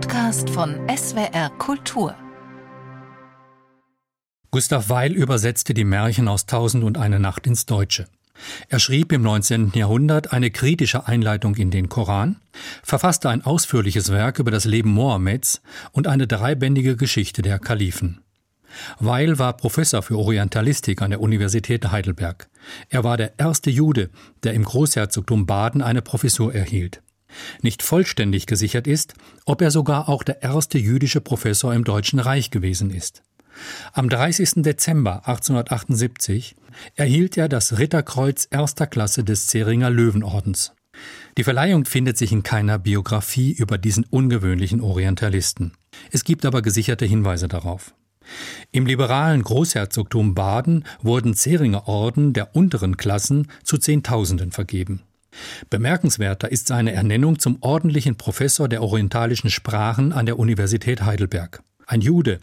Podcast von SWR Kultur. Gustav Weil übersetzte die Märchen aus Tausend und eine Nacht ins Deutsche. Er schrieb im 19. Jahrhundert eine kritische Einleitung in den Koran, verfasste ein ausführliches Werk über das Leben Mohammeds und eine dreibändige Geschichte der Kalifen. Weil war Professor für Orientalistik an der Universität Heidelberg. Er war der erste Jude, der im Großherzogtum Baden eine Professur erhielt. Nicht vollständig gesichert ist, ob er sogar auch der erste jüdische Professor im Deutschen Reich gewesen ist. Am 30. Dezember 1878 erhielt er das Ritterkreuz erster Klasse des Zeringer Löwenordens. Die Verleihung findet sich in keiner Biografie über diesen ungewöhnlichen Orientalisten. Es gibt aber gesicherte Hinweise darauf. Im liberalen Großherzogtum Baden wurden Zeringer Orden der unteren Klassen zu Zehntausenden vergeben. Bemerkenswerter ist seine Ernennung zum ordentlichen Professor der orientalischen Sprachen an der Universität Heidelberg. Ein Jude,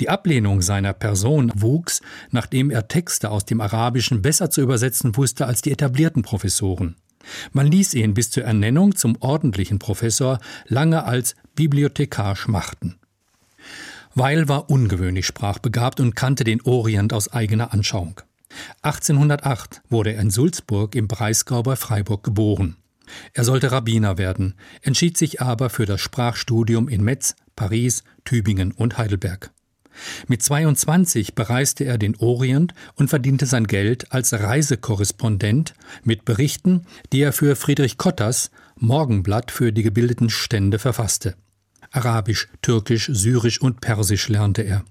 die Ablehnung seiner Person wuchs, nachdem er Texte aus dem Arabischen besser zu übersetzen wusste als die etablierten Professoren. Man ließ ihn bis zur Ernennung zum ordentlichen Professor lange als Bibliothekar schmachten. Weil war ungewöhnlich sprachbegabt und kannte den Orient aus eigener Anschauung. 1808 wurde er in Sulzburg im Breisgau bei Freiburg geboren. Er sollte Rabbiner werden, entschied sich aber für das Sprachstudium in Metz, Paris, Tübingen und Heidelberg. Mit 22 bereiste er den Orient und verdiente sein Geld als Reisekorrespondent mit Berichten, die er für Friedrich Kotters Morgenblatt für die gebildeten Stände verfasste. Arabisch, Türkisch, Syrisch und Persisch lernte er.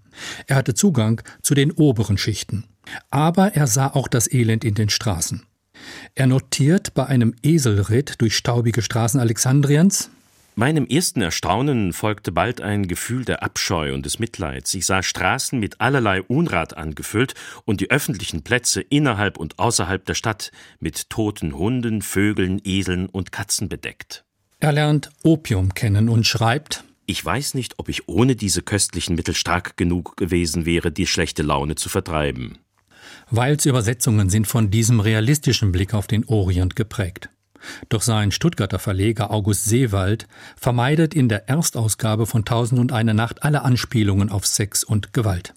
Er hatte Zugang zu den oberen Schichten. Aber er sah auch das Elend in den Straßen. Er notiert bei einem Eselritt durch staubige Straßen Alexandriens Meinem ersten Erstaunen folgte bald ein Gefühl der Abscheu und des Mitleids. Ich sah Straßen mit allerlei Unrat angefüllt und die öffentlichen Plätze innerhalb und außerhalb der Stadt mit toten Hunden, Vögeln, Eseln und Katzen bedeckt. Er lernt Opium kennen und schreibt Ich weiß nicht, ob ich ohne diese köstlichen Mittel stark genug gewesen wäre, die schlechte Laune zu vertreiben. Weils Übersetzungen sind von diesem realistischen Blick auf den Orient geprägt. Doch sein Stuttgarter Verleger August Seewald vermeidet in der Erstausgabe von Tausend und eine Nacht alle Anspielungen auf Sex und Gewalt.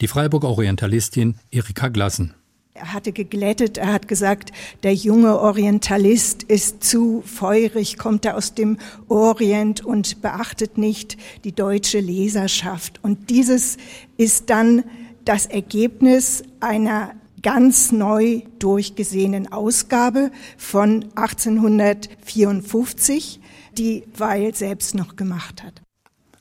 Die Freiburger Orientalistin Erika Glassen. Er hatte geglättet, er hat gesagt, der junge Orientalist ist zu feurig, kommt er aus dem Orient und beachtet nicht die deutsche Leserschaft. Und dieses ist dann das Ergebnis einer ganz neu durchgesehenen Ausgabe von 1854, die Weil selbst noch gemacht hat.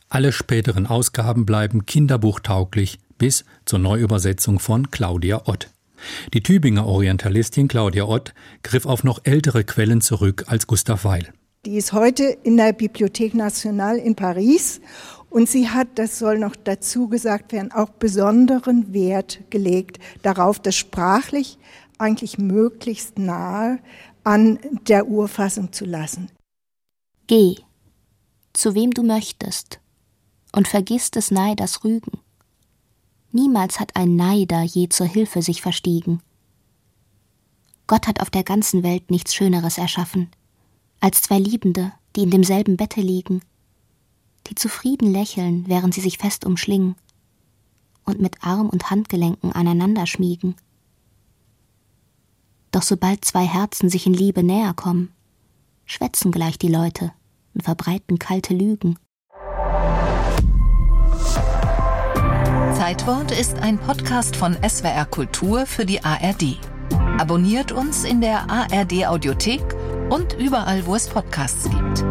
Alle späteren Ausgaben bleiben kinderbuchtauglich bis zur Neuübersetzung von Claudia Ott. Die Tübinger Orientalistin Claudia Ott griff auf noch ältere Quellen zurück als Gustav Weil. Die ist heute in der Bibliothèque Nationale in Paris und sie hat, das soll noch dazu gesagt werden, auch besonderen Wert gelegt darauf, das sprachlich eigentlich möglichst nahe an der Urfassung zu lassen. Geh, zu wem du möchtest, und vergiss des Neiders Rügen. Niemals hat ein Neider je zur Hilfe sich verstiegen. Gott hat auf der ganzen Welt nichts Schöneres erschaffen, als zwei Liebende, die in demselben Bette liegen die zufrieden lächeln, während sie sich fest umschlingen und mit Arm und Handgelenken aneinander schmiegen. Doch sobald zwei Herzen sich in Liebe näher kommen, schwätzen gleich die Leute und verbreiten kalte Lügen. Zeitwort ist ein Podcast von SWR Kultur für die ARD. Abonniert uns in der ARD Audiothek und überall, wo es Podcasts gibt.